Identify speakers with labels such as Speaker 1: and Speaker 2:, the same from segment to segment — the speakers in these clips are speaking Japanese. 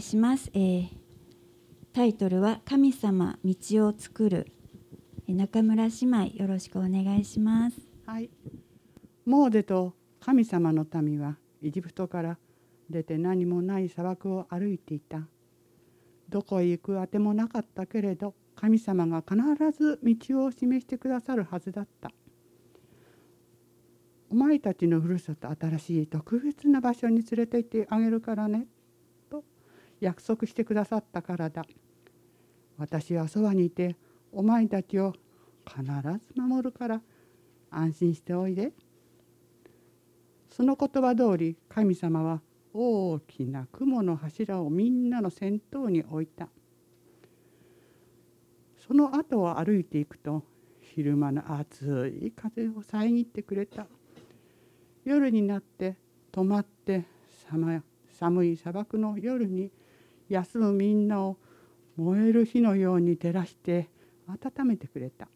Speaker 1: します、えータイトルは神様道を作る中村姉妹よろしくお願いします
Speaker 2: はい。モーゼと神様の民はエジプトから出て何もない砂漠を歩いていた。どこへ行くあてもなかったけれど神様が必ず道を示してくださるはずだった。お前たちのふるさと新しい特別な場所に連れて行ってあげるからね約束してくださったからだ。私はそばにいてお前たちを必ず守るから安心しておいで。その言葉通り神様は大きな雲の柱をみんなの先頭に置いた。その後を歩いていくと昼間の暑い風を遮ってくれた。夜になって止まって寒寒い砂漠の夜に休むみんなを燃える火のように照らして温めてくれた。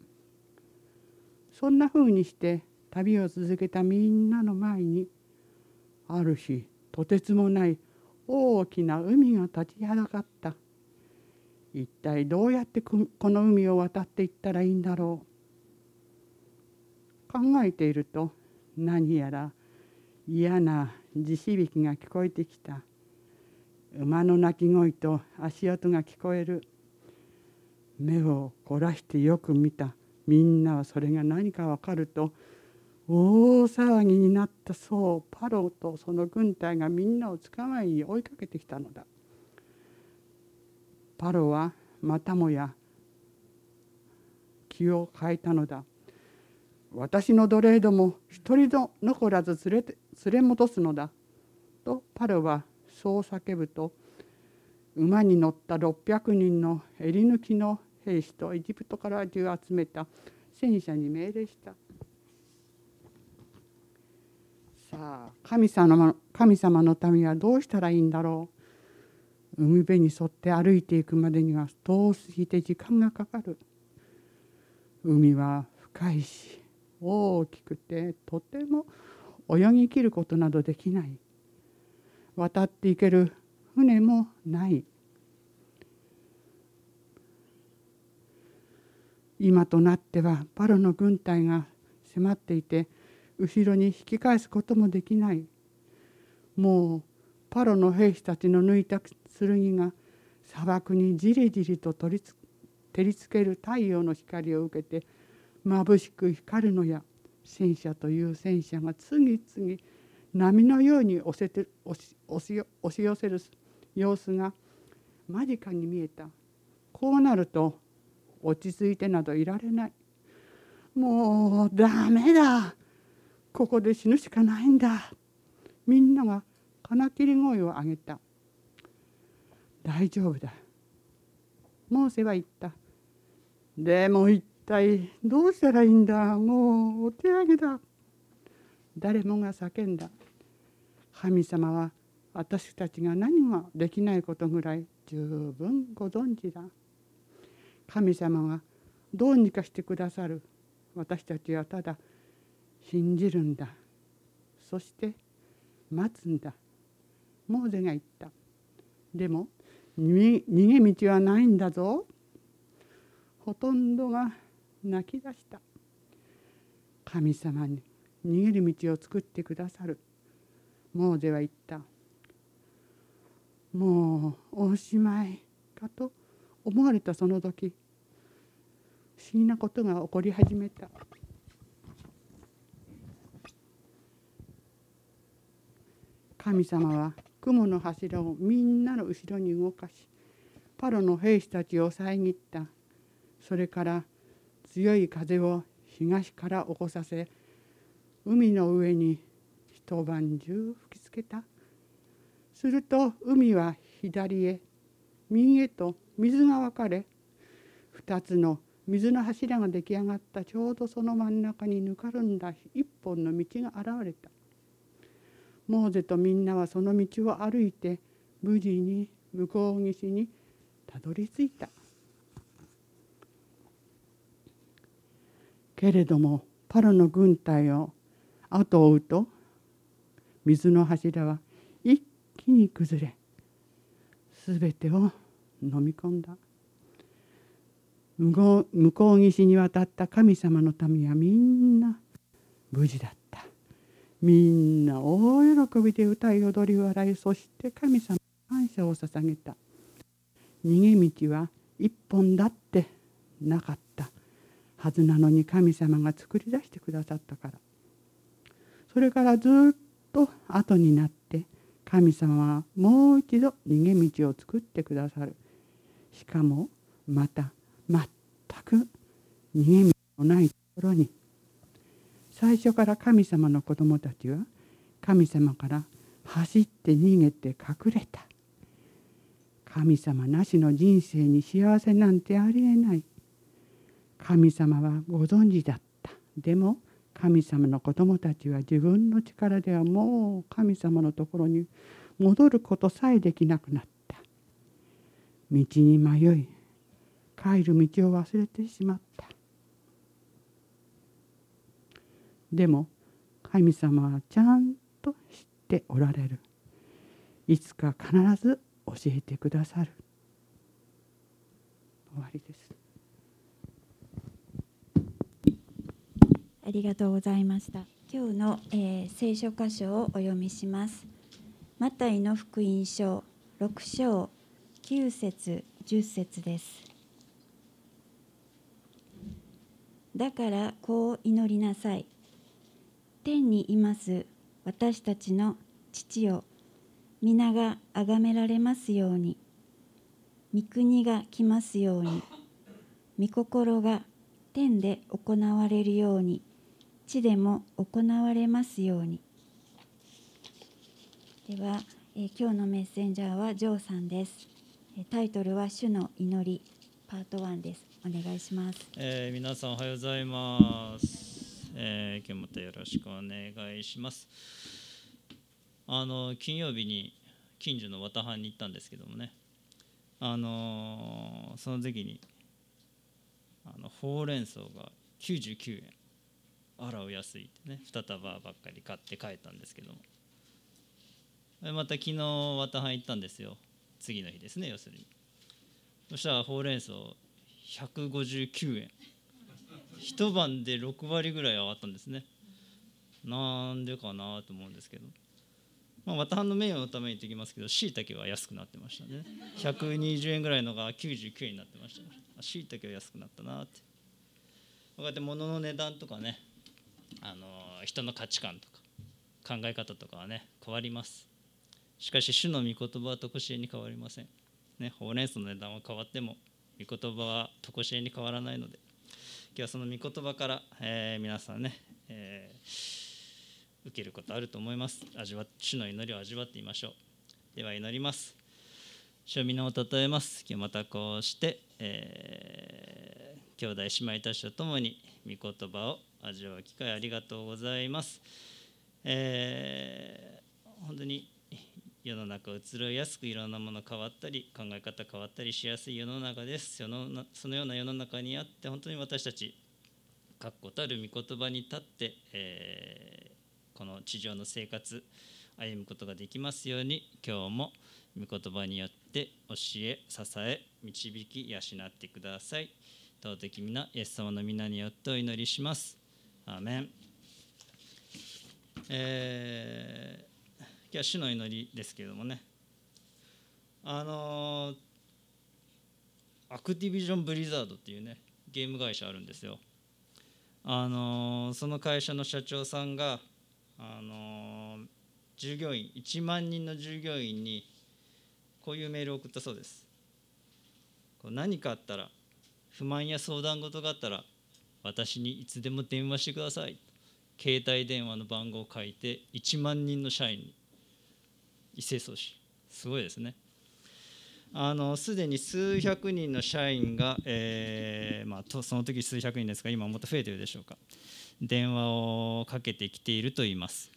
Speaker 2: そんな風にして旅を続けたみんなの前にある日とてつもない大きな海が立ちはだかった。一体どうやってここの海を渡っていったらいいんだろう。考えていると何やら嫌な地響きが聞こえてきた。馬の鳴き声と足音が聞こえる。目を凝らしてよく見た。みんなはそれが何かわかると大騒ぎになったそうパロとその軍隊がみんなを捕まえに追いかけてきたのだ。パロはまたもや気を変えたのだ。私の奴隷ども一人の残らず連れて連れ戻すのだ。とパロはそう叫ぶと馬に乗った600人の襟抜きの兵士とエジプトから銃を集めた戦車に命令した。さあ神様の神様の民はどうしたらいいんだろう。海辺に沿って歩いていくまでには遠すぎて時間がかかる。海は深いし大きくてとても泳ぎきることなどできない。渡っていける。船もない。今となってはパロの軍隊が迫っていて後ろに引き返すこともできない。もうパロの兵士たちの抜いた剣が砂漠にじりじりと照りつ照りつける太陽の光を受けて眩しく光るのや戦車という戦車が次々波のように押せて押し押し押し寄せる様子が間近に見えた。こうなると落ち着いてなどいられない。もうダメだ。ここで死ぬしかないんだ。みんなが金切り声を上げた。大丈夫だ。モーセは言った。でも一体どうしたらいいんだ。もうお手上げだ。誰もが叫んだ。神様は私たちが何もできないことぐらい十分ご存知だ。神様がどうにかしてくださる。私たちはただ信じるんだ。そして待つんだ。モーゼが言った。でも逃げ道はないんだぞ。ほとんどが泣き出した。神様に逃げる道を作ってくださる。モーゼは言った。もうおしまいかと思われたその時不思議なことが起こり始めた。神様は雲の柱をみんなの後ろに動かしパロの兵士たちを遮った。それから強い風を東から起こさせ海の上に一晩中吹きつけた。すると海は左へ右へと水が分かれ二つの水の柱が出来上がった。ちょうどその真ん中にぬかるんだ。一本の道が現れた。モーゼとみんなはその道を歩いて無事に向こう岸にたどり着いた。けれどもパロの軍隊を後を追うと水の柱は一気に崩れすべてを飲み込んだ。向こう岸に渡った神様の民はみんな無事だった。みんな大喜びで歌い踊り笑いそして神様に感謝を捧げた。逃げ道は一本だってなかった。はずなのに神様が作り出してくださったから。それからずっと後になって神様はもう一度逃げ道を作ってくださる。しかもまた全く逃げ道のないところに。最初から神様の子供たちは神様から走って逃げて隠れた。神様なしの人生に幸せなんてありえない。神様はご存知だった。でも神様の子供たちは自分の力ではもう神様のところに戻ることさえできなくなった。道に迷い帰る道を忘れてしまった。でも神様はちゃんと知っておられる。いつか必ず教えてくださる。終わりです。
Speaker 1: ありがとうございました。今日の、えー聖書箇所をお読みします。マタイの福音書6章9節10節です。だからこう祈りなさい。天にいます私たちの父よ。皆が崇められますように。御国が来ますように。御心が天で行われるように。地でも行われますように。では、えー今日のメッセンジャーはジョーさんです。えータイトルは主の祈りパート1です。お願いします。
Speaker 3: えー皆さんおはようございます、えー今日またよろしくお願いします。あの金曜日に近所の綿藩に行ったんですけどもね。あのその時にあのほうれん草が99円。あらお安いってね2束ばっかり買って帰ったんですけども。また昨日綿藩行ったんですよ。次の日ですね要するに。そしたらほうれん草159円。一晩で6割ぐらい上がったんですね。なんでかなと思うんですけど。まあ綿半の名誉のために言ってきますけどしいたけは安くなってましたね。120円ぐらいのが99円になってましたしいたけは安くなったなって。こうやって物の値段とかねあの人の価値観とか考え方とかはね変わります。しかし主の御言葉はとこしえに変わりません。ね、ほうれん草の値段は変わっても御言葉はとこしえに変わらないので。今日はその御言葉から、えー皆さんね、えー受けることあると思います。味わ主の祈りを味わってみましょう。では祈ります。主を皆をたたえます。今日またこうして、えー兄弟姉妹たちと共に御言葉を味わう機会ありがとうございます、えー本当に世の中移ろいやすくいろんなもの変わったり考え方変わったりしやすい世の中です。そのなそのような世の中にあって本当に私たち確固たる御言葉に立って、えーこの地上の生活歩むことができますように今日も御言葉によって教え支え導き養ってください。尊き皆イエス様の皆によってお祈りします。アーメンえー今日は主の祈りですけれどもね。あのアクティビジョン・ブリザードっていうねゲーム会社あるんですよ。あのその会社の社長さんがあの従業員1万人の従業員にこういうメールを送ったそうです。こう何かあったら不満や相談事があったら私にいつでも電話してください。携帯電話の番号を書いて1万人の社員に一斉送信。すごいですね。あのすでに数百人の社員が、えーまあ、とその時数百人ですが今もっと増えてるでしょうか。電話をかけてきていると言います、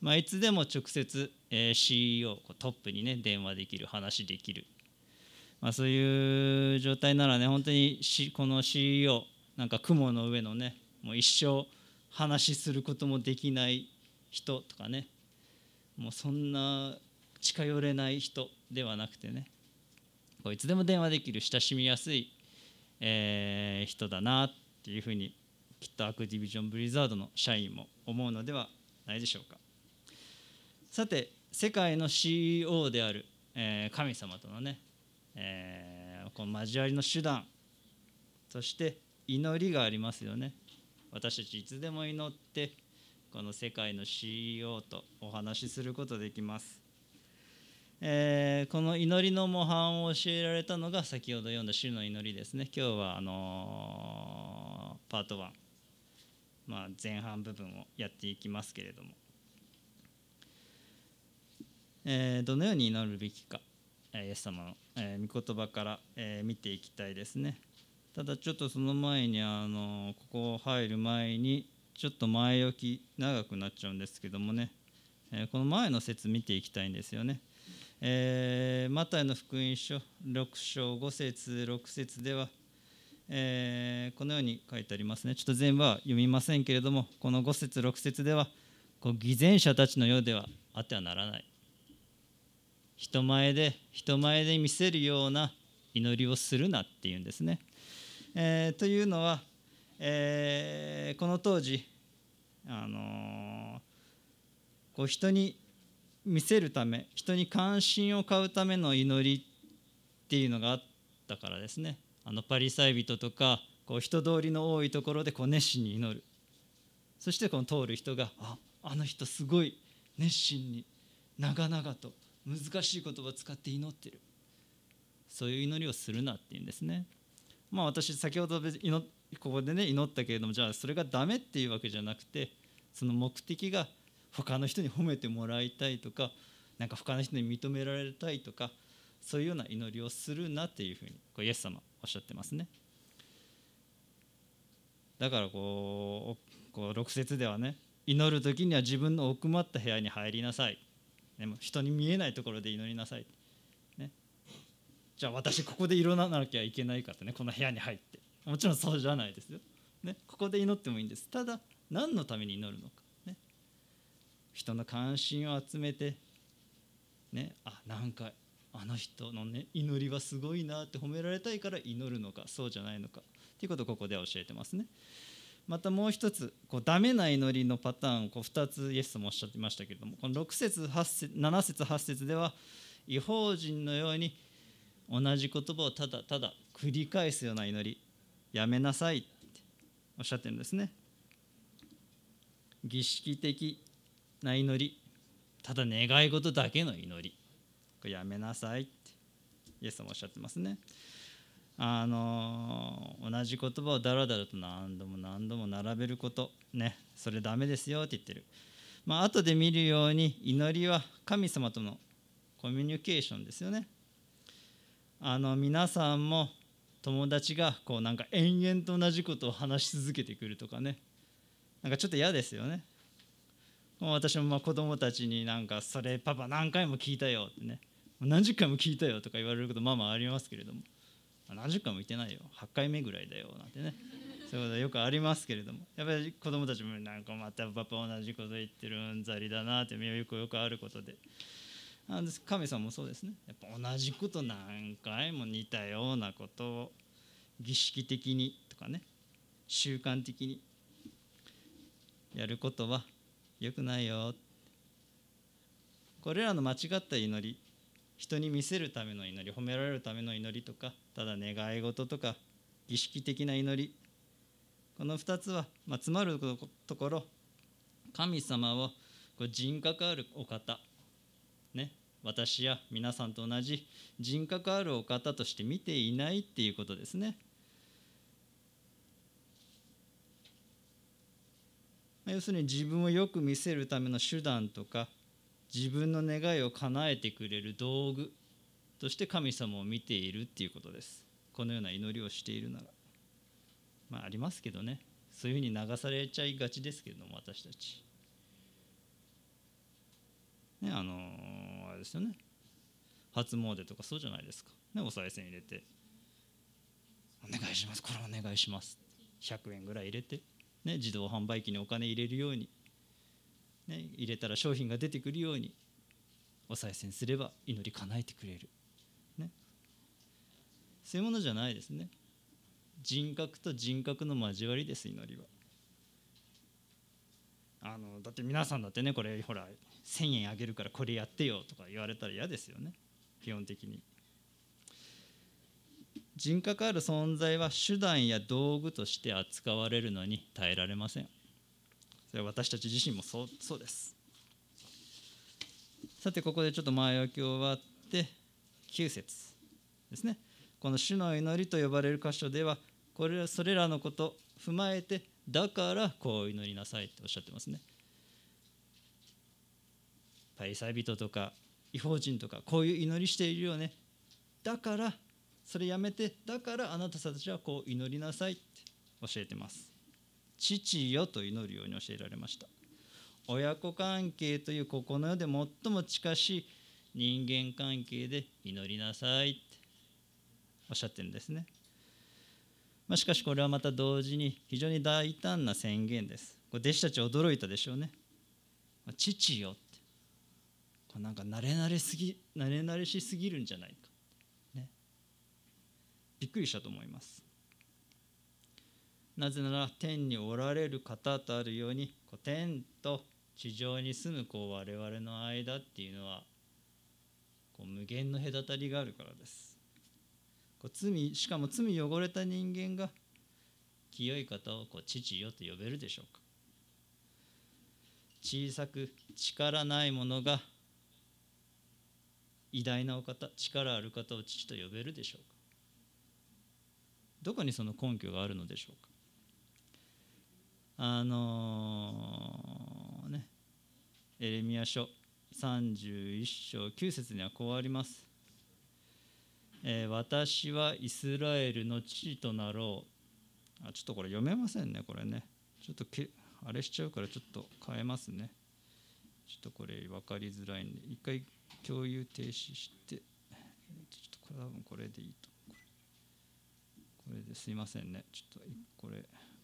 Speaker 3: まあ、いつでも直接、えー CEO トップにね電話できる話できる、まあ、そういう状態ならね本当にこの CEO なんか雲の上のねもう一生話することもできない人とかね。もうそんな近寄れない人ではなくてね。こういつでも電話できる親しみやすい、えー人だなっていうふうにきっとアクティビジョン・ブリザードの社員も思うのではないでしょうか。さて世界の CEO である、えー神様とのね、えーこの交わりの手段そして祈りがありますよね。私たちいつでも祈ってこの世界の CEO とお話しすることできます、えーこの祈りの模範を教えられたのが先ほど読んだ主の祈りですね。今日はあのーパート1、まあ、前半部分をやっていきますけれども、えーどのように祈るべきか、えーイエス様の、えー御言葉から、えー見ていきたいですね。ただちょっとその前にあのここ入る前にちょっと前置き長くなっちゃうんですけどもね、えこの前の説見ていきたいんですよね。えーマタイの福音書6章5節6節では、えーこのように書いてありますねちょっと全部は読みませんけれどもこの5節6節ではこう偽善者たちのようではあってはならない人前で人前で見せるような祈りをするなっていうんですね。えーというのは、えーこの当時、あのーこう人に見せるため人に関心を買うための祈りっていうのがあったからですね。あのパリサイ人とかこう人通りの多いところでこう熱心に祈る。そしてこの通る人がああの人すごい熱心に長々と難しい言葉を使って祈ってる。そういう祈りをするなっていうんですね。まあ私先ほど祈ここでね祈ったけれどもじゃあそれがダメっていうわけじゃなくてその目的が他の人に褒めてもらいたいとかなんか他の人に認められたいとかそういうような祈りをするなっていうふうにこうイエス様おっしゃってますね。だからこうこう6節ではね祈る時には自分の奥まった部屋に入りなさい、でも人に見えないところで祈りなさい、じゃあ私ここで祈らなきゃいけないかってねこの部屋に入って。もちろんそうじゃないですよ、ね、ここで祈ってもいいんです。ただ何のために祈るのか、ね、人の関心を集めて。ね。あなんかあの人のね祈りはすごいなって褒められたいから祈るのか。そうじゃないのか。っていうことをここで教えてますね。またもう一つこうダメな祈りのパターンをこう2つイエスもおっしゃってましたけれどもこの6節8節7節8節では違法人のように同じ言葉をただただ繰り返すような祈りやめなさいっておっしゃってるんですね。儀式的な祈りただ願い事だけの祈りこれやめなさいってイエスもおっしゃってますね。あの同じ言葉をだらだらと何度も何度も並べることねそれダメですよって言ってる。まあ後で見るように祈りは神様とのコミュニケーションですよね。あの皆さんも友達がこうなんか延々と同じことを話し続けてくるとかね。なんかちょっと嫌ですよね。私もまあ子供たちになんかそれパパ何回も聞いたよってね。何十回も聞いたよとか言われることまあまあありますけれども。何十回も言ってないよ。8回目ぐらいだよなんてね。そういうことはよくありますけれども。やっぱり子供たちもなんかまたパパ同じこと言ってるうんざりだなってよくよくあることで。あ神様もそうですね。やっぱ同じこと何回も似たようなことを儀式的にとかね習慣的にやることは良くないよ。これらの間違った祈り人に見せるための祈り褒められるための祈りとかただ願い事とか儀式的な祈りこの2つは、まあ、つまるところ神様をこう人格あるお方私や皆さんと同じ人格あるお方として見ていないっていうことですね。要するに自分をよく見せるための手段とか自分の願いを叶えてくれる道具として神様を見ているっていうことです。このような祈りをしているなら。まあありますけどね。そういうふうに流されちゃいがちですけれども私たち。ねあのーですよね。初詣とかそうじゃないですか。ねお賽銭入れて。お願いします。これお願いします。100円ぐらい入れて。ね、自動販売機にお金入れるように、ね、入れたら商品が出てくるように。おお賽銭すれば祈り叶えてくれる、ね、そういうものじゃないですね。人格と人格の交わりです祈りは。あのだって皆さんだってねこれほら1,000円あげるからこれやってよとか言われたら嫌ですよね。基本的に。人格ある存在は手段や道具として扱われるのに耐えられません。それは私たち自身もそうそうです。さてここでちょっと前置きを終わって9節ですね。この主の祈りと呼ばれる箇所ではこれそれらのこと踏まえてだからこう祈りなさいっておっしゃってますね。パリサイ人とか違法人とかこういう祈りしているよね。だからそれやめてだからあなたたちはこう祈りなさいって教えてます。父よと祈るように教えられました。親子関係というここの世で最も近しい人間関係で祈りなさいっておっしゃってるんですね、まあ、しかしこれはまた同時に非常に大胆な宣言です。これ弟子たち驚いたでしょうね。父よこれなんか慣れ慣れすぎ慣れ慣れしすぎるんじゃないか。ね。びっくりしたと思います。なぜなら天におられる方とあるように天と地上に住むこう我々の間っていうのはこう無限の隔たりがあるからです。こう罪しかも罪汚れた人間が清い方をこう父よと呼べるでしょうか。小さく力ないものが偉大なお方力ある方を父と呼べるでしょうか？どこにその根拠があるのでしょうか？あのー、ねエレミア書31章9節にはこうあります、えー、私はイスラエルの父となろう。あちょっとこれ読めませんねこれね。ちょっとけあれしちゃうからちょっと変えますね。ちょっとこれ分かりづらいんで一回共有停止してちょっと多分これでいいと。これですいませんね。ちょっとこれ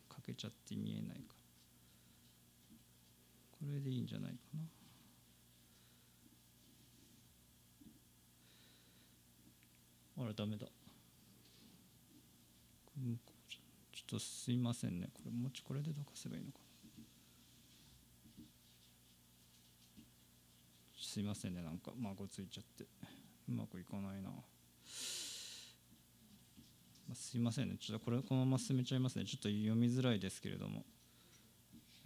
Speaker 3: かけちゃって見えないから。これでいいんじゃないかな。あらダメだ。ちょっとすいませんね。これもちこれでどかせばいいのかな。すいませんね。なんか孫ついちゃって。うまくいかないな、ま、すいませんね。ちょっとこれこのまま進めちゃいますね。ちょっと読みづらいですけれども。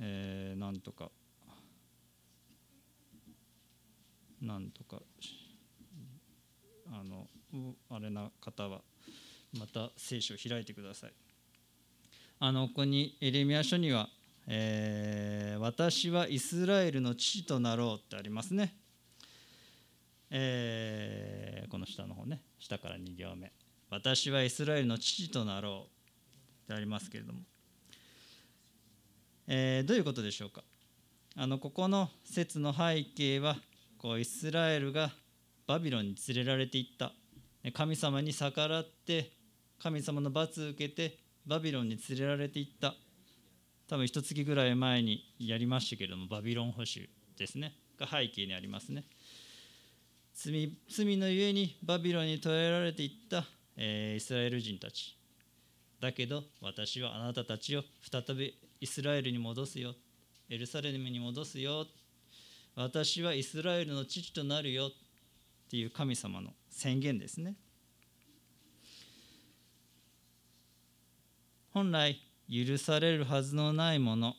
Speaker 3: えー、なんとか。なんとか。あのあれな方はまた聖書を開いてください。あのここにエレミア書には、えー、私はイスラエルの父となろうってありますね。えー、この下の方ね。下から2行目「私はイスラエルの父となろう」ってありますけれども、えー、どういうことでしょうか。あのここの説の背景はこうイスラエルがバビロンに連れられていった。神様に逆らって神様の罰を受けてバビロンに連れられていった。多分一月ぐらい前にやりましたけれどもバビロン保守ですね。が背景にありますね。罪罪のゆえにバビロンに捕らえられていった、えー、イスラエル人たち。だけど私はあなたたちを再びイスラエルに戻すよ。エルサレムに戻すよ。私はイスラエルの父となるよ。っていう神様の宣言ですね。本来許されるはずのないもの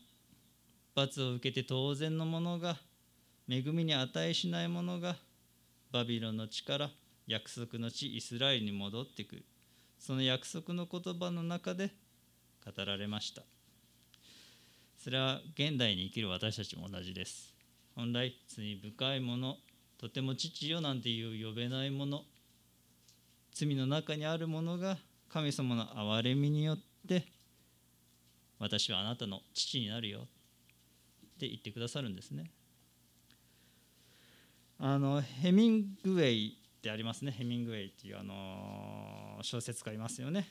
Speaker 3: 罰を受けて当然のものが恵みに値しないものがバビロンの地から約束の地イスラエルに戻ってくる。その約束の言葉の中で語られました。それは現代に生きる私たちも同じです。本来罪深いものとても父よなんていう呼べないもの罪の中にあるものが神様の憐れみによって私はあなたの父になるよって言ってくださるんですね。あのヘミングウェイってありますね。ヘミングウェイっていうあの小説家いますよね。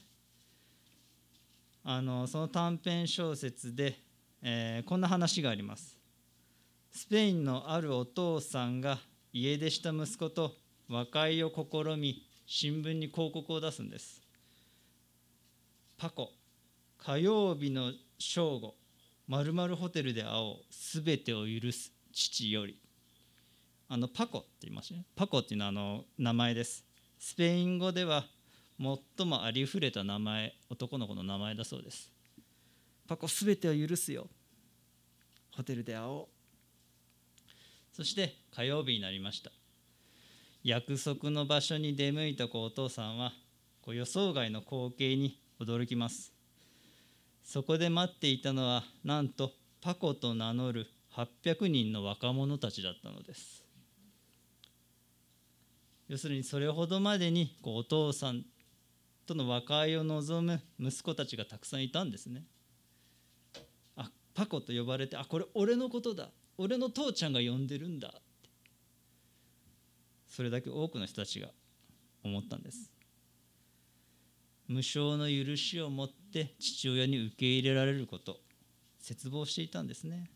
Speaker 3: あのその短編小説で、えー、こんな話があります。スペインのあるお父さんが家出した息子と和解を試み新聞に広告を出すんです。パコ火曜日の正午まるまるホテルで会おうすべてを許す父より。あのパコって言いましたね。パコっていうのはあの名前です。スペイン語では最もありふれた名前男の子の名前だそうです。パコすべてを許すよ。ホテルで会おう。そして火曜日になりました。約束の場所に出向いたお父さんは予想外の光景に驚きます。そこで待っていたのはなんとパコと名乗る800人の若者たちだったのです。要するにそれほどまでにこうお父さんとの和解を望む息子たちがたくさんいたんですね。あパコと呼ばれてあこれ俺のことだ。俺の父ちゃんが呼んでるんだそれだけ多くの人たちが思ったんです。無償の許しを持って父親に受け入れられること絶望していたんですね。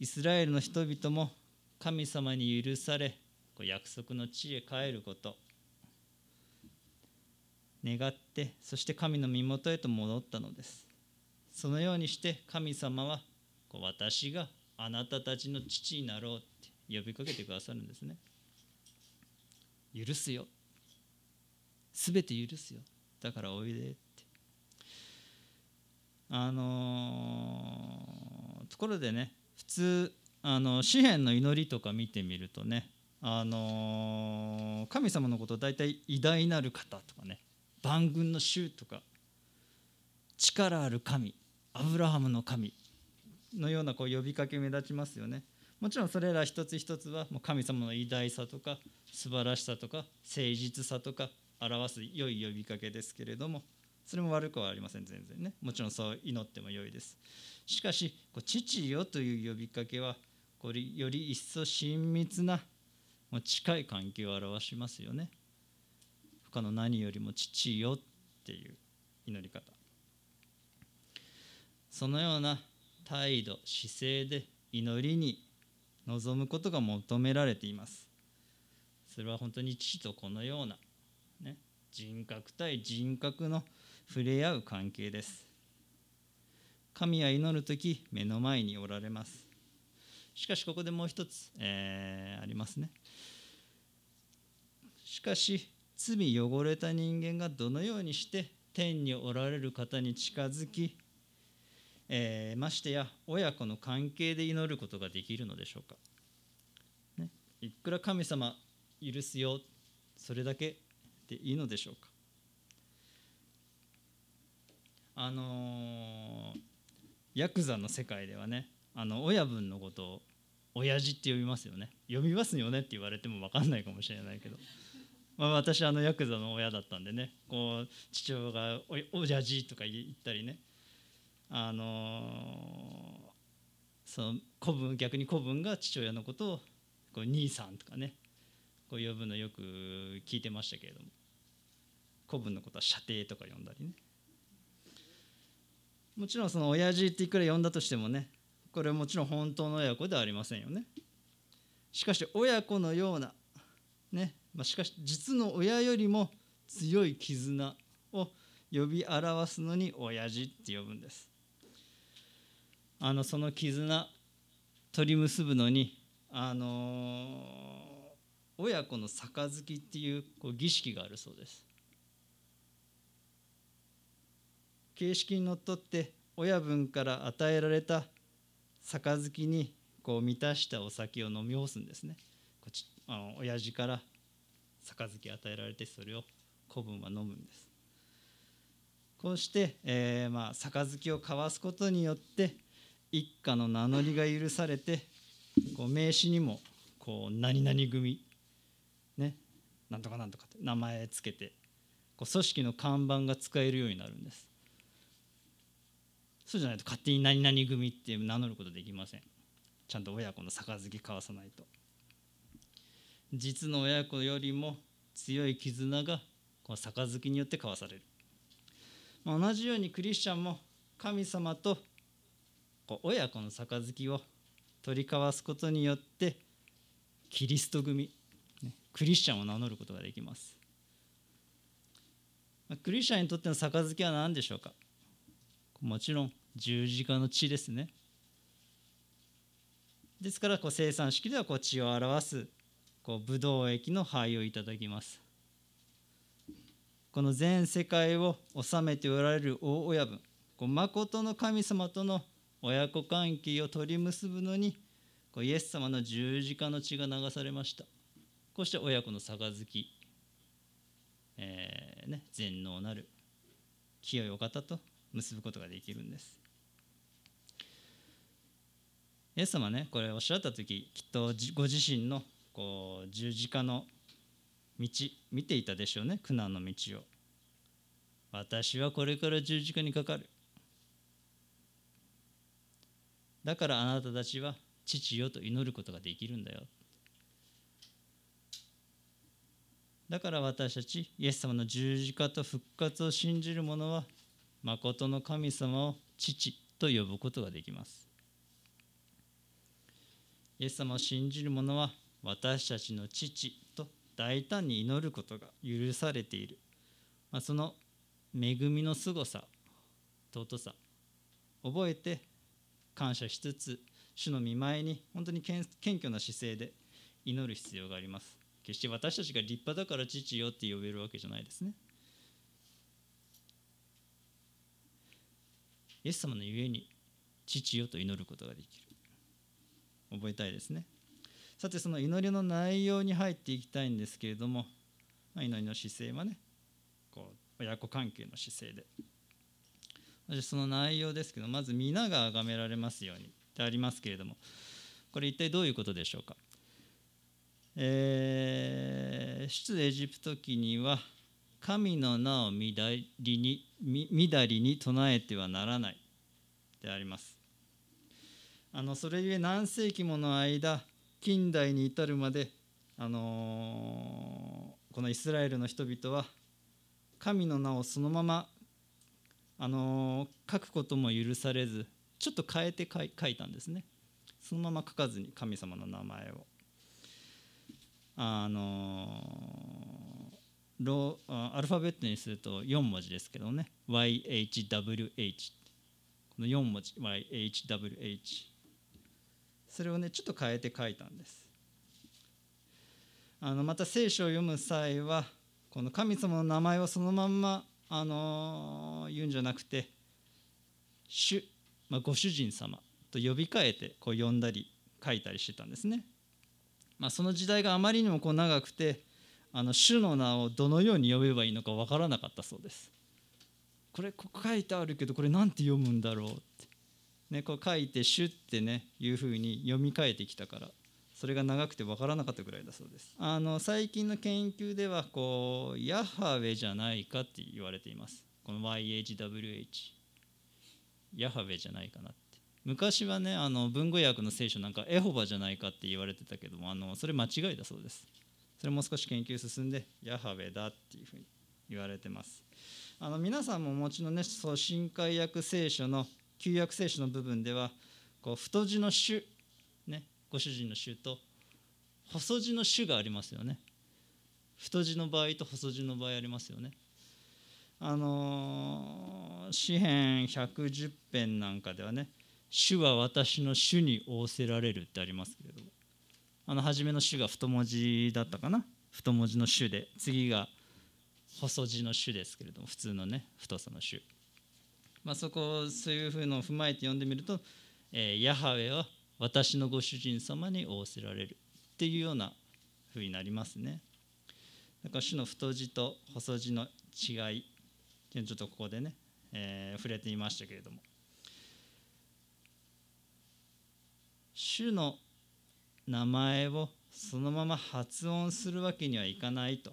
Speaker 3: イスラエルの人々も神様に許され約束の地へ帰ること。願ってそして神の身元へと戻ったのです。そのようにして神様は私があなたたちの父になろうって呼びかけてくださるんですね。許すよ。すべて許すよ。だからおいでって。あのー、ところでね普通あの詩篇の祈りとか見てみるとねあの、神様のことを大体偉大なる方とかね万軍の主とか力ある神アブラハムの神のようなこう呼びかけ目立ちますよね。もちろんそれら一つ一つはもう神様の偉大さとか素晴らしさとか誠実さとか表す良い呼びかけですけれどもそれも悪くはありません全然ね。もちろんそう祈っても良いです。しかし「父よ」という呼びかけはこれより一層親密なもう近い関係を表しますよね。他の何よりも父よっていう祈り方。そのような態度姿勢で祈りに臨むことが求められています。それは本当に父とこのような、ね、人格対人格の触れ合う関係です。神は祈る時目の前におられます。しかしここでもう一つ、えー、ありますね。しかし罪汚れた人間がどのようにして天におられる方に近づきえー、ましてや親子の関係で祈ることができるのでしょうか、ね、いくら神様許すよそれだけでいいのでしょうか。あの、ヤクザの世界ではねあの親分のことを親父って呼びますよね。呼びますよねって言われても分かんないかもしれないけど、まあ、私あのヤクザの親だったんでねこう父親がお「親父」とか言ったりねあのその子分逆に子分が父親のことをこう兄さんとかねこう呼ぶのよく聞いてましたけれども子分のことは射程とか呼んだりねもちろんその親父っていくら呼んだとしてもねこれもちろん本当の親子ではありませんよね。しかし親子のようなね、まあ、しかし実の親よりも強い絆を呼び表すのに親父って呼ぶんです。あのその絆取り結ぶのにあの親子の杯っていうこう儀式があるそうです。形式にのっとって親分から与えられた杯にこう満たしたお酒を飲み干すんですね。こちあの親父から杯与えられてそれを子分は飲むんです。こうして、えー、まあ杯を交わすことによって一家の名乗りが許されてこう名刺にもこう何々組ねなんとかなんとかって名前つけてこう組織の看板が使えるようになるんです。そうじゃないと勝手に何々組って名乗ることできません。ちゃんと親子の杯交わさないと。実の親子よりも強い絆がこの杯によって交わされる。まあ同じようにクリスチャンも神様と親子の杯を取り交わすことによってキリスト組、クリスチャンを名乗ることができます。クリスチャンにとっての杯は何でしょうか？もちろん十字架の血ですね。ですからこう生産式ではこう血を表すこうブドウ液の灰をいただきます。この全世界を治めておられる大親分こう誠の神様との親子関係を取り結ぶのにこうイエス様の十字架の血が流されました。こうして親子の杯、えーね、全能なる清いお方と結ぶことができるんです。イエス様ねこれおっしゃった時きっとご自身のこう十字架の道見ていたでしょうね。苦難の道を。私はこれから十字架にかかる。だからあなたたちは父よと祈ることができるんだよ。だから私たちイエス様の十字架と復活を信じる者は誠の神様を父と呼ぶことができます。イエス様を信じる者は私たちの父と大胆に祈ることが許されている、まあ、その恵みの凄さ尊さ覚えて感謝しつつ主の見舞いに本当に謙虚な姿勢で祈る必要があります。決して私たちが立派だから父よって呼べるわけじゃないですね。イエス様のゆえに父よと祈ることができる。覚えたいですね。さてその祈りの内容に入っていきたいんですけれども、まあ、祈りの姿勢はねこう親子関係の姿勢で。その内容ですけどまず皆が崇められますようにってありますけれどもこれ一体どういうことでしょうか、えー、出エジプト記には神の名を乱りに乱りに唱えてはならないであります。あのそれゆえ何世紀もの間近代に至るまで、あのー、このイスラエルの人々は神の名をそのまま、あのー、書くことも許されずちょっと変えて書いたんですね。そのまま書かずに神様の名前を。あのー、ロアルファベットにすると4文字ですけどね。YHWH この4文字 YHWH それをねちょっと変えて書いたんです。あのまた聖書を読む際はこの神様の名前をそのまんま、あの、言うんじゃなくて「主」まあ、ご主人様と呼び替えてこう呼んだり書いたりしてたんですね、まあ、その時代があまりにもこう長くてあの主の名をどのように呼べばいいのか分からなかったそうです。これここ書いてあるけどこれ何て読むんだろうって。ね、こう書いて「主」ってねいうふうに読み替えてきたからそれが長くて分からなかったぐらいだそうです。あの最近の研究ではこうヤハウェじゃないかって言われています。この YHWH ヤハウェじゃないかなって。昔はねあの文語訳の聖書なんかエホバじゃないかって言われてたけどもあのそれ間違いだそうです。それも少し研究進んでヤハウェだっていうふうに言われてます。あの皆さんもお持ちのねそう新海訳聖書の旧約聖書の部分ではこう太字の種、ね、ご主人の種と細字の種がありますよね。太字の場合と細字の場合ありますよね。あの詩編110編なんかではね「主は私の主に仰せられる」ってありますけれどあの初めの「主」が太文字だったかな？太文字の「主」で次が細字の「主」ですけれども普通のね太さの「主」まあ、そこそういうふうのを踏まえて読んでみると、えー、ヤハウェは私のご主人様に仰せられるっていうようなふうになりますね。だから主の太字と細字の違いっていうのちょっとここでね、えー、触れてみましたけれども。主の名前をそのまま発音するわけにはいかないと、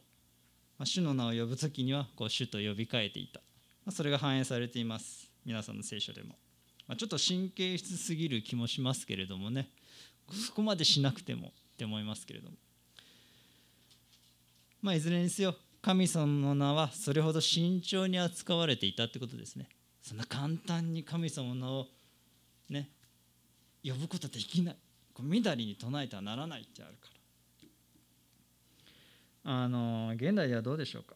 Speaker 3: まあ、主の名を呼ぶ時にはこう主と呼びかえていた。まそれが反映されています。皆さんの聖書でも、まあ、ちょっと神経質すぎる気もしますけれどもね。そこまでしなくてもって思いますけれども。まあいずれにせよ神様の名はそれほど慎重に扱われていたってことですね。そんな簡単に神様の名をね呼ぶことはできない。みだりに唱えてはならないってあるから。あの現代ではどうでしょうか？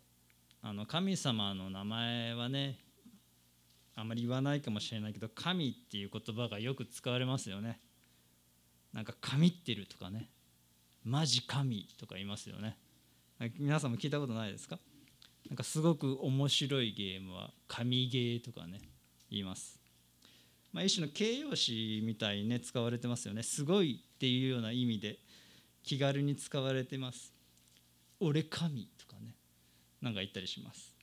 Speaker 3: あの神様の名前はねあまり言わないかもしれないけど神っていう言葉がよく使われますよね。なんか神ってるとかね。マジ神とか言いますよね。皆さんも聞いたことないですか？なんかすごく面白いゲームは神ゲーとかね言いますまあ、一種の形容詞みたいにね使われてますよね。すごいっていうような意味で気軽に使われてます。俺神とかねなんか言ったりします。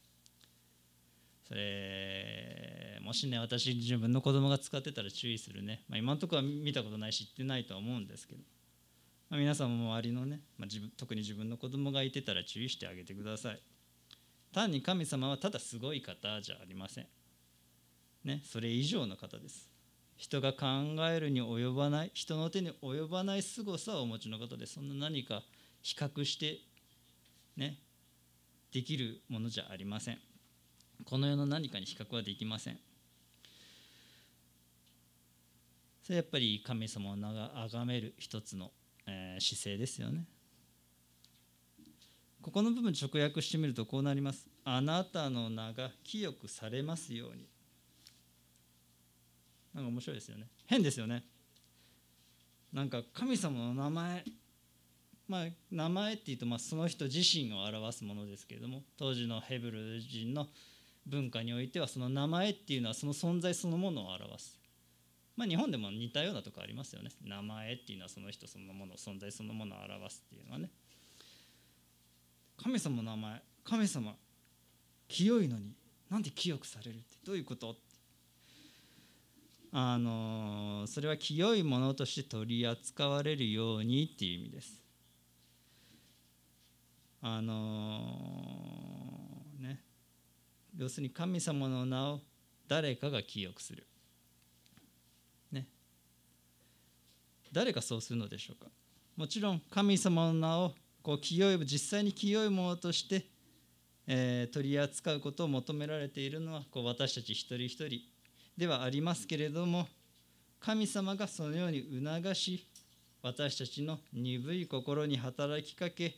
Speaker 3: それもしね私自分の子供が使ってたら注意するね、まあ、今のところは見たことないし知ってないとは思うんですけど、まあ、皆さんも周りのね、まあ、自分特に自分の子供がいてたら注意してあげてください。単に神様はただすごい方じゃありません。ね、それ以上の方です。人が考えるに及ばない人の手に及ばない凄さをお持ちの方でそんな何か比較してねできるものじゃありません。この世の何かに比較はできません。それやっぱり神様を崇める一つの、えー、姿勢ですよね。ここの部分直訳してみるとこうなります。あなたの名が清くされますように。なんか面白いですよね。変ですよね。なんか神様の名前まあ名前っていうとまあその人自身を表すものですけれども当時のヘブル人の文化においてはその名前っていうのはその存在そのものを表す。まあ日本でも似たようなとこありますよね。名前っていうのはその人そのもの存在そのものを表すっていうのはね。神様の名前神様清いのになんで清くされるってどういうこと？あのそれは清いものとして取り扱われるようにっていう意味です。あのね要するに神様の名を誰かが清くする。ね。誰がそうするのでしょうか。もちろん神様の名をこう清い実際に清いものとして、えー、取り扱うことを求められているのはこう私たち一人一人ではありますけれども神様がそのように促し私たちの鈍い心に働きかけ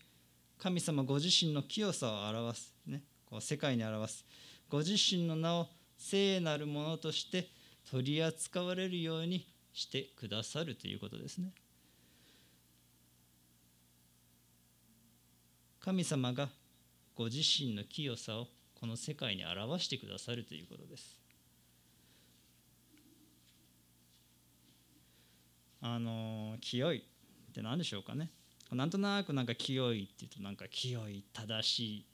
Speaker 3: 神様ご自身の清さを表す、ね、こう世界に表すご自身の名を聖なるものとして取り扱われるようにしてくださるということですね。神様がご自身の清さをこの世界に表してくださるということです。あの清い。って何でしょうかね。なんとなくなんか清いっていうとなんか清い正しい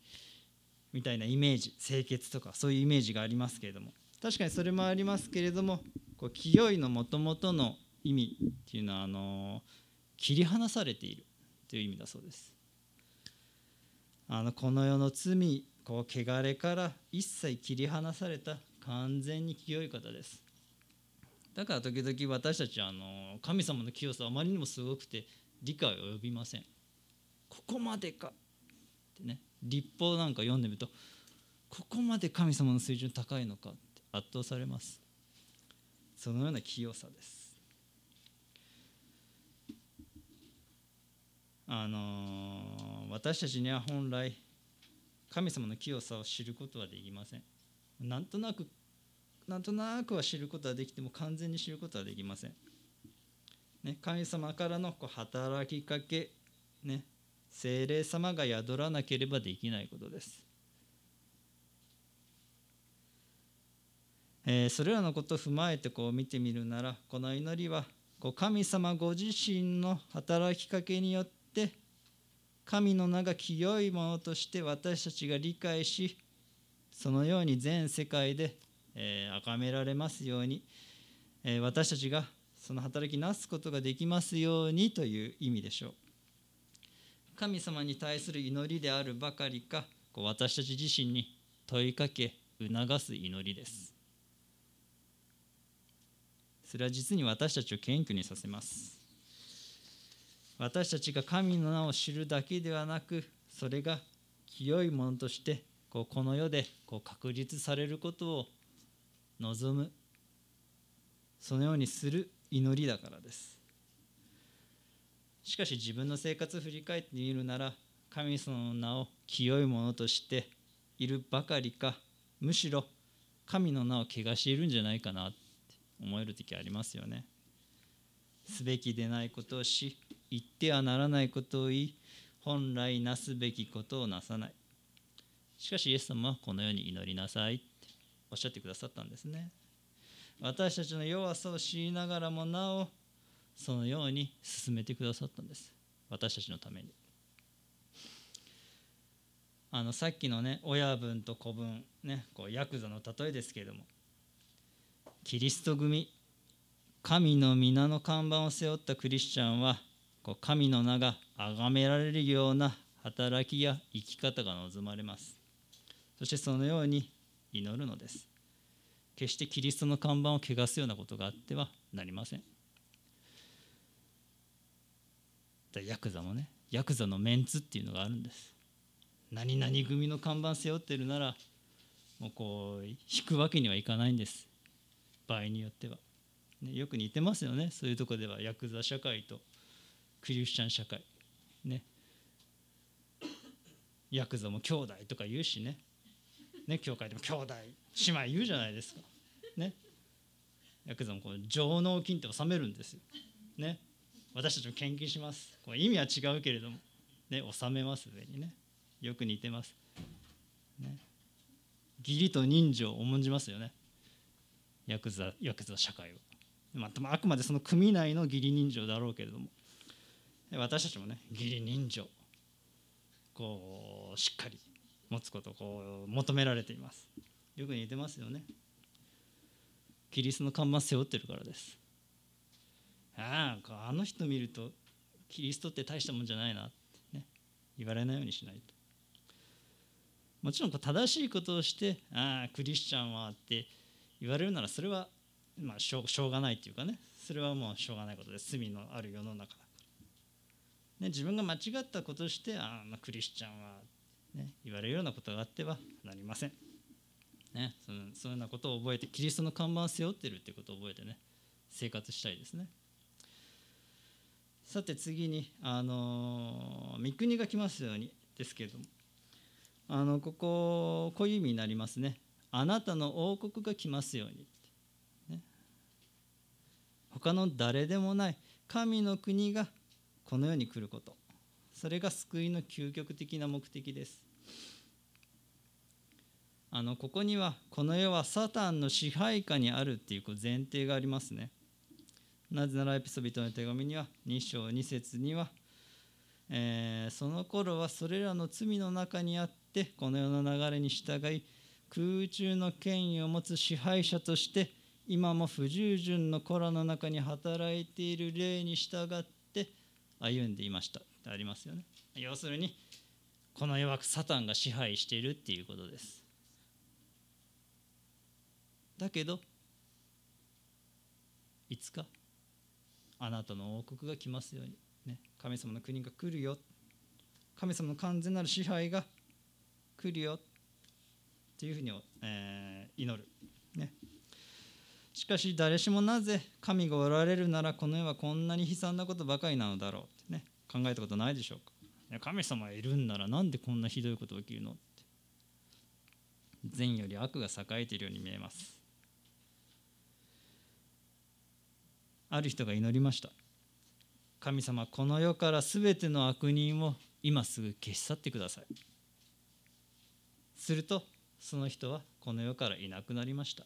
Speaker 3: みたいなイメージ。清潔とかそういうイメージがありますけれども。確かにそれもありますけれどもこう清いのもともとの意味っていうのはあの切り離されているという意味だそうです。あのこの世の罪こう汚れから一切切り離された完全に清い方です。だから時々私たちはあの神様の清さあまりにもすごくて理解を及びません。ここまでか。ってね。立法なんか読んでみるとここまで神様の水準高いのかって圧倒されます。そのような清さです。あの、私たちには本来神様の清さを知ることはできません。なんとなくなんとなくは知ることはできても完全に知ることはできません。ね、神様からのこう働きかけ、ね、精霊様が宿らなければできないことです。えー、それらのことを踏まえてこう見てみるならこの祈りはこう神様ご自身の働きかけによって神の名が清いものとして私たちが理解しそのように全世界でえー、崇められますように、え、私たちがその働きなすことができますようにという意味でしょう。神様に対する祈りであるばかりかこう私たち自身に問いかけ促す祈りです。それは実に私たちを謙虚にさせます。私たちが神の名を知るだけではなくそれが清いものとしてここの世でこう確立されることを望む。そのようにする祈りだからです。しかし自分の生活を振り返ってみるなら神様の名を清いものとしているばかりかむしろ神の名を汚しているんじゃないかなって思える時ありますよね。すべきでないことをし言ってはならないことを言い本来なすべきことをなさない。しかしイエス様はこのように祈りなさいおっしゃってくださったんですね。私たちの弱さを知りながらもなおそのように進めてくださったんです。私たちのために。あのさっきのね親分と子分ねこうヤクザの例えですけれどもキリスト組神の皆の看板を背負ったクリスチャンはこう神の名が崇められるような働きや生き方が望まれます。そしてそのように祈るのです。決してキリストの看板を汚すようなことがあってはなりません。ヤクザもねヤクザのメンツっていうのがあるんです。何々組の看板背負ってるならもうこう引くわけにはいかないんです。場合によっては、ね、よく似てますよね。そういうとこではヤクザ社会とクリスチャン社会。ね。ヤクザも兄弟とか言うしね。ね教会でも兄弟姉妹言うじゃないですか。ね。ヤクザもこの上納金って納めるんですよ。ね。私たちも献金します。これ意味は違うけれども。ね納めます上にね。よく似てます。ね、義理と人情を重んじますよね。ヤクザヤクザ社会は。まあ、あくまでその組内の義理人情だろうけれども。私たちもね義理人情。こうしっかり持つことをこう求められています。よく似てますよね。キリストの看板背負ってるからです。あああの人見るとキリストって大したもんじゃないなってね言われないようにしないと。もちろん正しいことをしてああクリスチャンはって言われるならそれはまあしょうがないっていうかね。それはもうしょうがないことです罪のある世の中だから、ね、自分が間違ったことしてああクリスチャンはっ、ね、言われるようなことがあってはなりません、ね、そのそういうようなことを覚えてキリストの看板を背負ってるっていうことを覚えてね生活したいですね。さて次にあの三国が来ますようにですけれどもあのこここういう意味になりますね。あなたの王国が来ますように、ね、他の誰でもない神の国がこの世に来ること。それが救いの究極的な目的です。あのここにはこの世はサタンの支配下にあるっていう前提がありますね。なぜならエピソビトの手紙には2章2節には、えー、その頃はそれらの罪の中にあってこの世の流れに従い空中の権威を持つ支配者として今も不従順の子らの中に働いている霊に従って歩んでいました。ってありますよね。要するにこの世はサタンが支配しているっていうことです。だけどいつかあなたの王国が来ますように、ね、神様の国が来るよ。神様の完全なる支配が来るよ。っていうふうに、えー、祈る、ね、しかし誰しもなぜ神がおられるならこの世はこんなに悲惨なことばかりなのだろう。考えたことないでしょうか？神様いるんならなんでこんなひどいことが起きるのって。善より悪が栄えているように見えます。ある人が祈りました。神様この世から全ての悪人を今すぐ消し去ってください。するとその人はこの世からいなくなりました、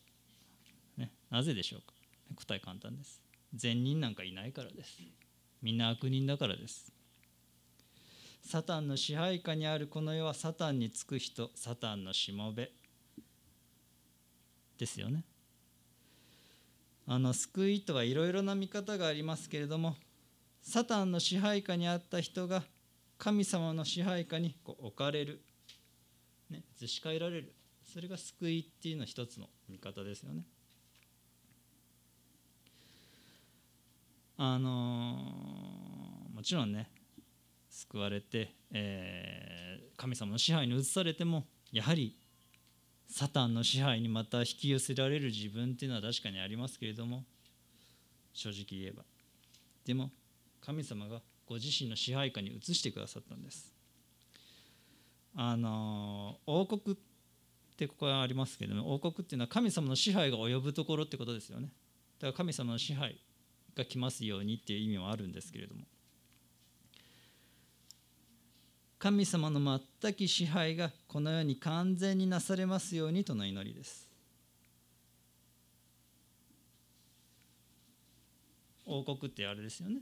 Speaker 3: ね、なぜでしょうか？答え簡単です。善人なんかいないからです。みんな悪人だからです。サタンの支配下にあるこの世はサタンにつく人サタンのしもべ。ですよね。あの救いとはいろいろな見方がありますけれどもサタンの支配下にあった人が神様の支配下にこう置かれる。ね、移し替えられる。それが救いっていうのは一つの見方ですよね。あのー、もちろんね救われて、えー、神様の支配に移されてもやはりサタンの支配にまた引き寄せられる自分っていうのは確かにありますけれども正直言えば。でも神様がご自身の支配下に移してくださったんです。あの王国ってここはありますけども王国っていうのは神様の支配が及ぶところってことですよね。だから神様の支配が来ますようにっていう意味もあるんですけれども。神様の全き支配がこの世に完全になされますようにとの祈りです。王国ってあれですよね。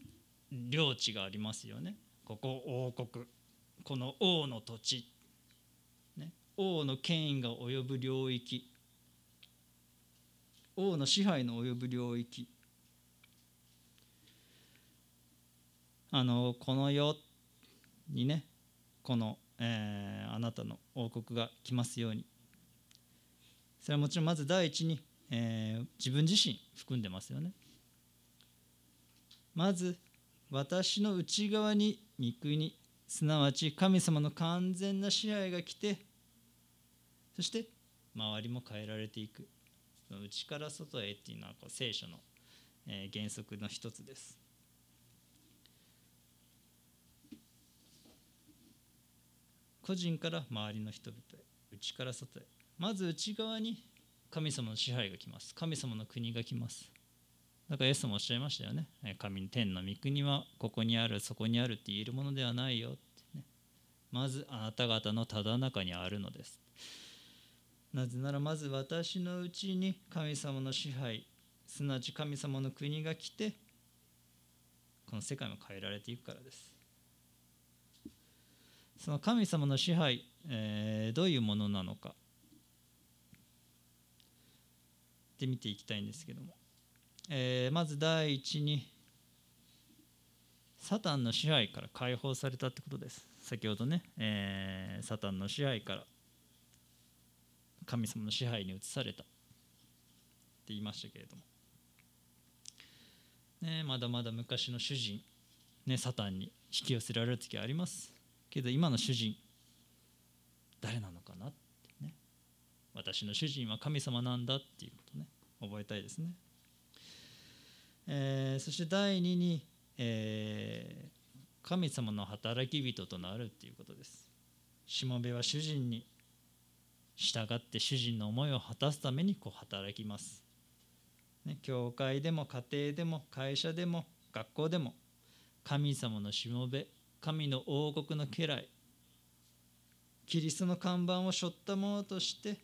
Speaker 3: 領地がありますよね。ここ王国。この王の土地、ね、王の権威が及ぶ領域。王の支配の及ぶ領域。あのこの世にねこの、えー、あなたの王国が来ますように。それはもちろんまず第一に、えー、自分自身含んでますよね。まず私の内側に御国すなわち神様の完全な支配が来てそして周りも変えられていく。内から外へっていうのはこう聖書の、原則の一つです。個人から周りの人々へ内から外へまず内側に神様の支配が来ます。神様の国が来ます。だからイエスもおっしゃいましたよね。神天の御国はここにあるそこにあるって言えるものではないよ。ってね。まずあなた方のただ中にあるのです。なぜならまず私のうちに神様の支配すなわち神様の国が来てこの世界も変えられていくからです。その神様の支配、えー、どういうものなのか。って見ていきたいんですけども、えー、まず第一にサタンの支配から解放されたってことです。先ほどね、えー、サタンの支配から神様の支配に移された。って言いましたけれども、ね、まだまだ昔の主人、ね、サタンに引き寄せられる時あります。けど今の主人誰なのかなってね。私の主人は神様なんだっていうことね。覚えたいですね、えー、そして第2に、えー、神様の働き人となるっていうことです。しもべは主人に従って主人の思いを果たすためにこう働きます、ね、教会でも家庭でも会社でも学校でも神様のしもべ神の王国の家来キリストの看板を背負ったものとして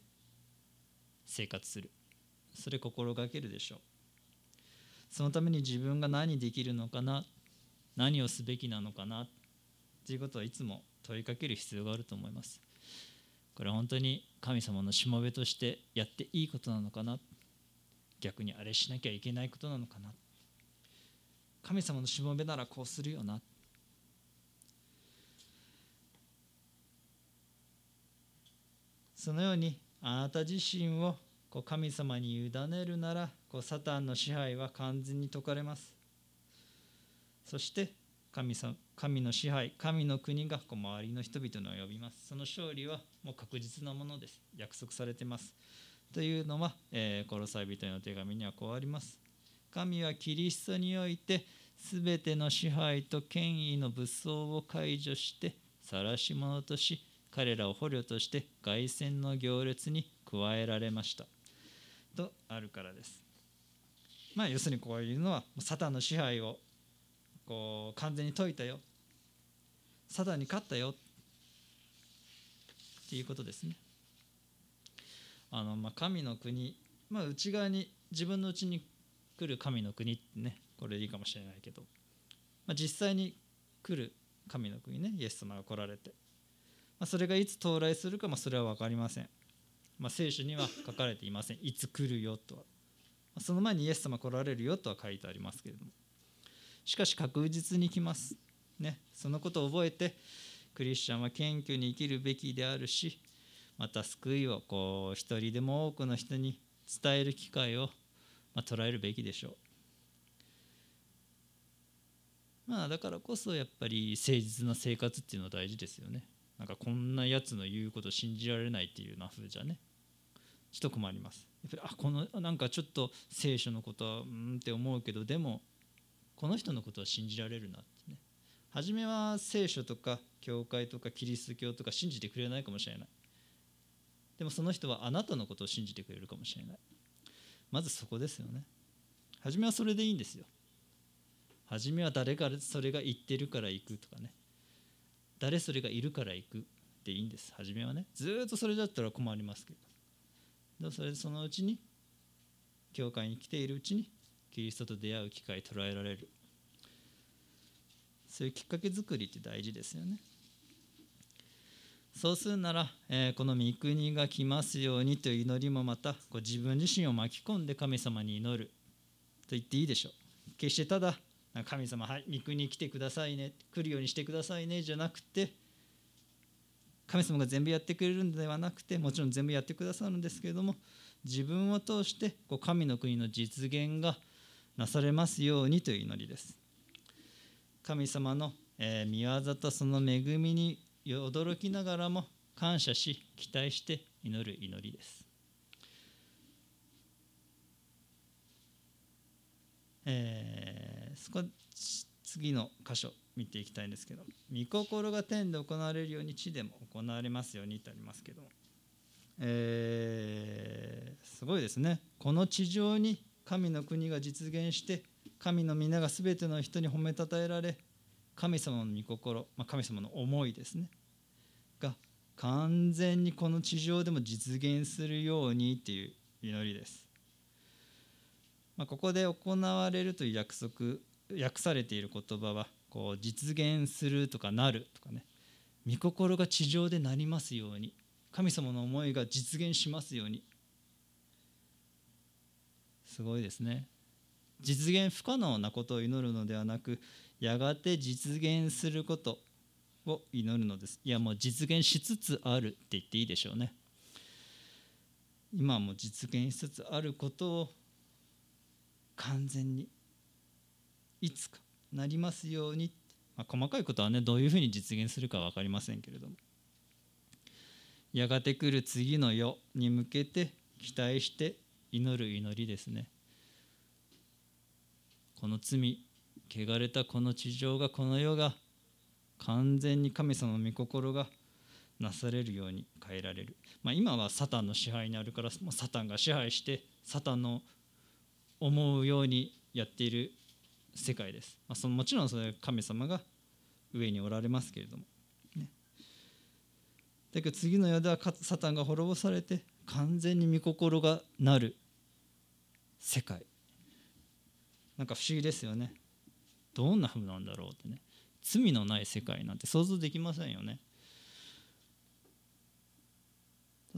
Speaker 3: 生活する。それ心がけるでしょう。そのために自分が何できるのかな何をすべきなのかなということはいつも問いかける必要があると思います。これは本当に神様のしもべとしてやっていいことなのかな逆にあれしなきゃいけないことなのかな神様のしもべならこうするよなそのようにあなた自身をこう神様に委ねるならこうサタンの支配は完全に解かれます。そして神様神の支配神の国がこう周りの人々の呼びます。その勝利はもう確実なものです。約束されてます。というのは、えー、コロサイ人の手紙にはこうあります。神はキリストにおいて全ての支配と権威の武装を解除して晒し者とし彼らを捕虜として凱旋の行列に加えられました。とあるからです。まあ要するにこういうのはサタンの支配をこう完全に解いたよ。サタンに勝ったよ。っていうことですね。あのまあ神の国まあ内側に自分のうちに来る神の国ってねこれでいいかもしれないけど、まあ、実際に来る神の国ねイエス様が来られて。まあ、それがいつ到来するか、まあ、それは分かりません、まあ、聖書には書かれていません。いつ来るよとは、ま、その前にイエス様来られるよとは書いてありますけれども。しかし確実に来ます。ね。そのことを覚えてクリスチャンは謙虚に生きるべきであるしまた救いをこう一人でも多くの人に伝える機会を、ま、捉えるべきでしょう。まあだからこそやっぱり誠実な生活っていうのは大事ですよね。なんかこんなやつの言うこと信じられないっていうような風じゃね。ちょっと困ります。やっぱりあこのなんかちょっと聖書のことはうんって思うけどでもこの人のことは信じられるなってね。初めは聖書とか教会とかキリスト教とか信じてくれないかもしれない。でもその人はあなたのことを信じてくれるかもしれない。まずそこですよね。初めはそれでいいんですよ。初めは誰がそれが言ってるから行くとかね。誰それがいるから行くでいいんです。初めはね。ずっとそれだったら困りますけど。でそれでそのうちに教会に来ているうちにキリストと出会う機会捉えられる。そういうきっかけ作りって大事ですよね。そうするなら、え、この御国が来ますようにという祈りもまたこ自分自身を巻き込んで神様に祈ると言っていいでしょう。決してただ神様はい御国に来てくださいね来るようにしてくださいねじゃなくて神様が全部やってくれるのではなくてもちろん全部やってくださるんですけれども自分を通してこう神の国の実現がなされますようにという祈りです。神様の見業とその恵みに驚きながらも感謝し期待して祈る祈りです。えそこ次の箇所見ていきたいんですけど「御心が天で行われるように地でも行われますように」とありますけどえー、すごいですね。この地上に神の国が実現して神の皆が全ての人に褒めたたえられ神様の御心、まあ、神様の思いですね。が完全にこの地上でも実現するようにっていう祈りです、まあ、ここで行われるという約束訳されている言葉はこう実現するとかなるとかね。御心が地上でなりますように。神様の思いが実現しますように。すごいですね。実現不可能なことを祈るのではなくやがて実現することを祈るのです。いやもう実現しつつあるって言っていいでしょうね。今も実現しつつあることを完全にいつかなりますように、まあ、細かいことはねどういうふうに実現するか分かりませんけれども。やがて来る次の世に向けて期待して祈る祈りですね。この罪汚れたこの地上がこの世が完全に神様の御心がなされるように変えられる、まあ、今はサタンの支配にあるからもうサタンが支配してサタンの思うようにやっている世界です、まあ、そのもちろんそれ神様が上におられますけれども、ね、だけど次の世ではサタンが滅ぼされて完全に御心がなる世界。なんか不思議ですよね。どんな風なんだろうってね。罪のない世界なんて想像できませんよね。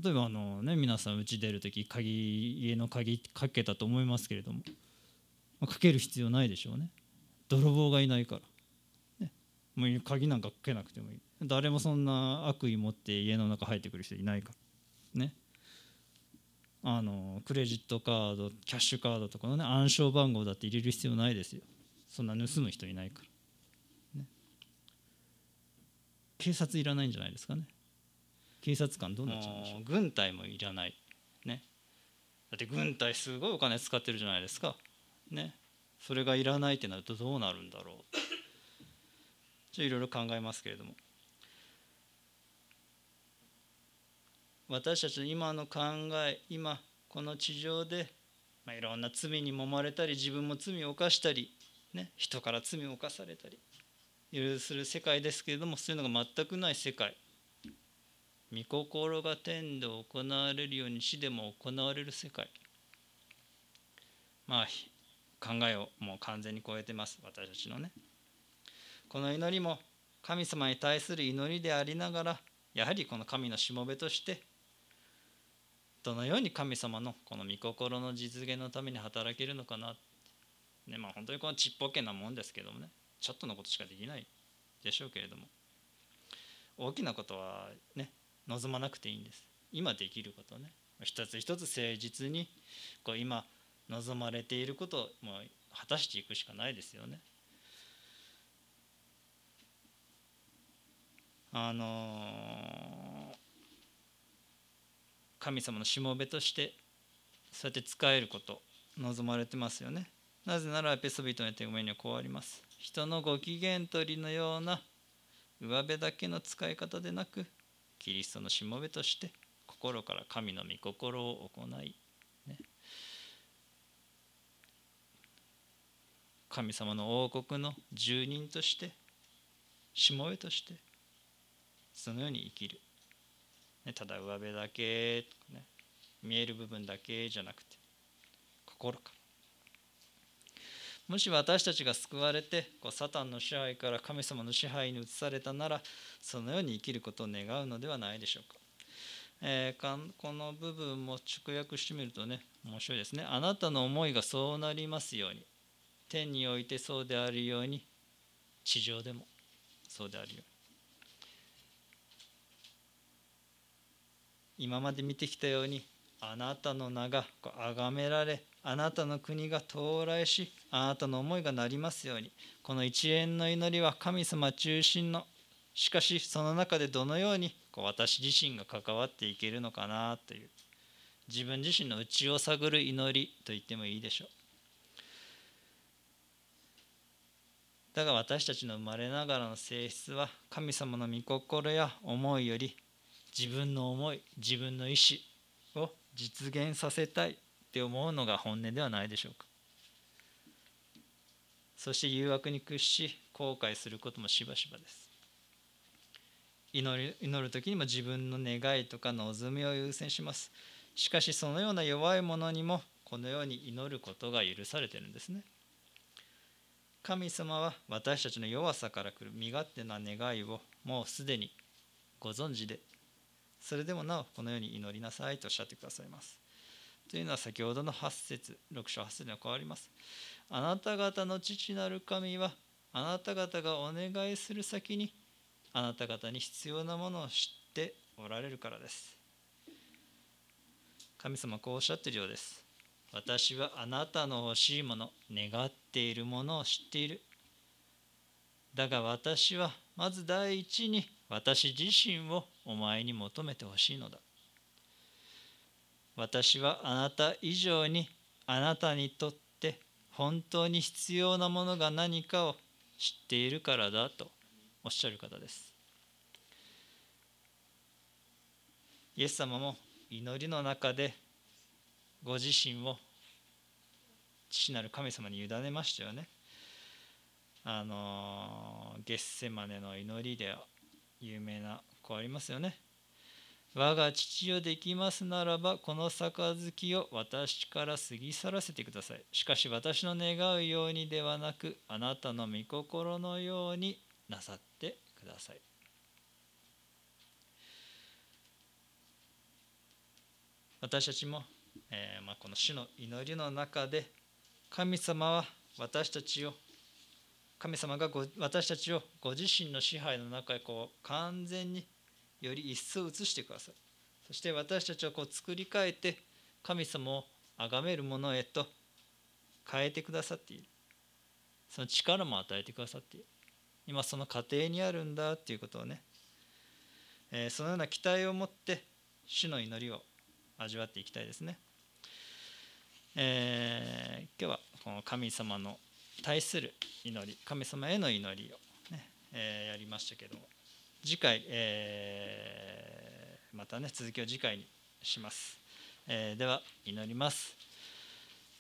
Speaker 3: 例えばあのね皆さん家出る時鍵家の鍵かけたと思いますけれども、かける必要ないでしょうね。泥棒がいないから、ね、もう鍵なんかかけなくてもいい。誰もそんな悪意持って家の中入ってくる人いないから。ね。あのクレジットカードキャッシュカードとかのね暗証番号だって入れる必要ないですよ。そんな盗む人いないから、ね、警察いらないんじゃないですかね。警察官どうなっちゃうんでしょう軍隊もいらない。ね。だって軍隊すごいお金使ってるじゃないですか。ねそれがいらないってなるとどうなるんだろう。ちょいろいろ考えますけれども。私たちの今の考え今この地上で、まあ、いろんな罪に揉まれたり自分も罪を犯したり、ね、人から罪を犯されたりいろいろする世界ですけれどもそういうのが全くない世界。御心が天で行われるように死でも行われる世界。まあ考えをもう完全に超えてます。私たちのね。この祈りも神様に対する祈りでありながらやはりこの神のしもべとしてどのように神様のこの御心の実現のために働けるのかな。ねまあ本当にこのちっぽけなもんですけどもね。ちょっとのことしかできないでしょうけれども。大きなことはね望まなくていいんです。今できることね。一つ一つ誠実にこう今望まれていることをも果たしていくしかないですよね。あの神様のしもべとしてそうやって使えること望まれてますよね。なぜならエペソビトの手紙にはこうあります。人のご機嫌取りのような上辺だけの使い方でなくキリストのしもべとして心から神の御心を行い、ね、神様の王国の住人としてしもべとしてそのように生きる、ね、ただ上辺だけね見える部分だけじゃなくて心からもし私たちが救われてこうサタンの支配から神様の支配に移されたならそのように生きることを願うのではないでしょうか。えー、この部分も直訳してみるとね面白いですね。あなたの思いがそうなりますように天においてそうであるように地上でもそうであるように。今まで見てきたようにあなたの名が崇められあなたの国が到来しあなたの思いがなりますようにこの一連の祈りは神様中心のしかしその中でどのようにこう私自身が関わっていけるのかなという自分自身の内を探る祈りと言ってもいいでしょうだが私たちの生まれながらの性質は神様の御心や思いより自分の思い自分の意志を実現させたいって思うのが本音ではないでしょうか。そして誘惑に屈し後悔することもしばしばです。祈る祈る時にも自分の願いとか望みを優先します。しかしそのような弱いものにもこのように祈ることが許されてるんですね。神様は私たちの弱さから来る身勝手な願いをもうすでにご存知で。それでもなおこのように祈りなさいとおっしゃってくださいます。というのは先ほどの8節6章8節には変わります。あなた方の父なる神はあなた方がお願いする先にあなた方に必要なものを知っておられるからです。神様こうおっしゃっているようです。私はあなたの欲しいもの願っているものを知っている。だが私はまず第一に私自身をお前に求めてほしいのだ。私はあなた以上にあなたにとって本当に必要なものが何かを知っているからだとおっしゃる方です。イエス様も祈りの中でご自身を父なる神様に委ねましたよねあのゲッセマネの祈りで有名な子ありますよね。我が父よできますならばこの杯を私から過ぎ去らせてください。しかし私の願うようにではなくあなたの御心のようになさってください。私たちも、えー、まあ、この主の祈りの中で神様は私たちを神様が私たちをご自身の支配の中へこう完全により一層移してください。そして私たちをこう作り変えて神様を崇めるものへと変えてくださっている。その力も与えてくださっている。今その過程にあるんだっていうことをね、えー、そのような期待を持って主の祈りを味わっていきたいですね、えー、今日はこの神様の対する祈り神様への祈りをね、えー、やりましたけども次回、えー、またね続きを次回にします、えー、では祈ります。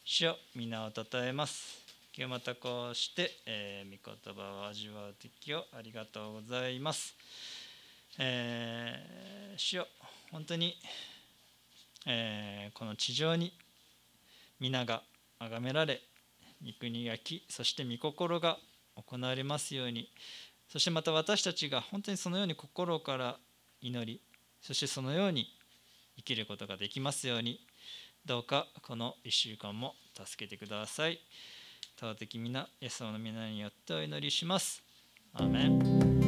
Speaker 3: 主よ皆をたたえます。今日またこうして、えー、御言葉を味わう時をありがとうございます、えー、主よ本当に、えー、この地上に皆が崇められ御国がきそして御心が行われますようにそしてまた私たちが本当にそのように心から祈りそしてそのように生きることができますようにどうかこの1週間も助けてください。尊き皆イエス様の皆によってお祈りします。アーメン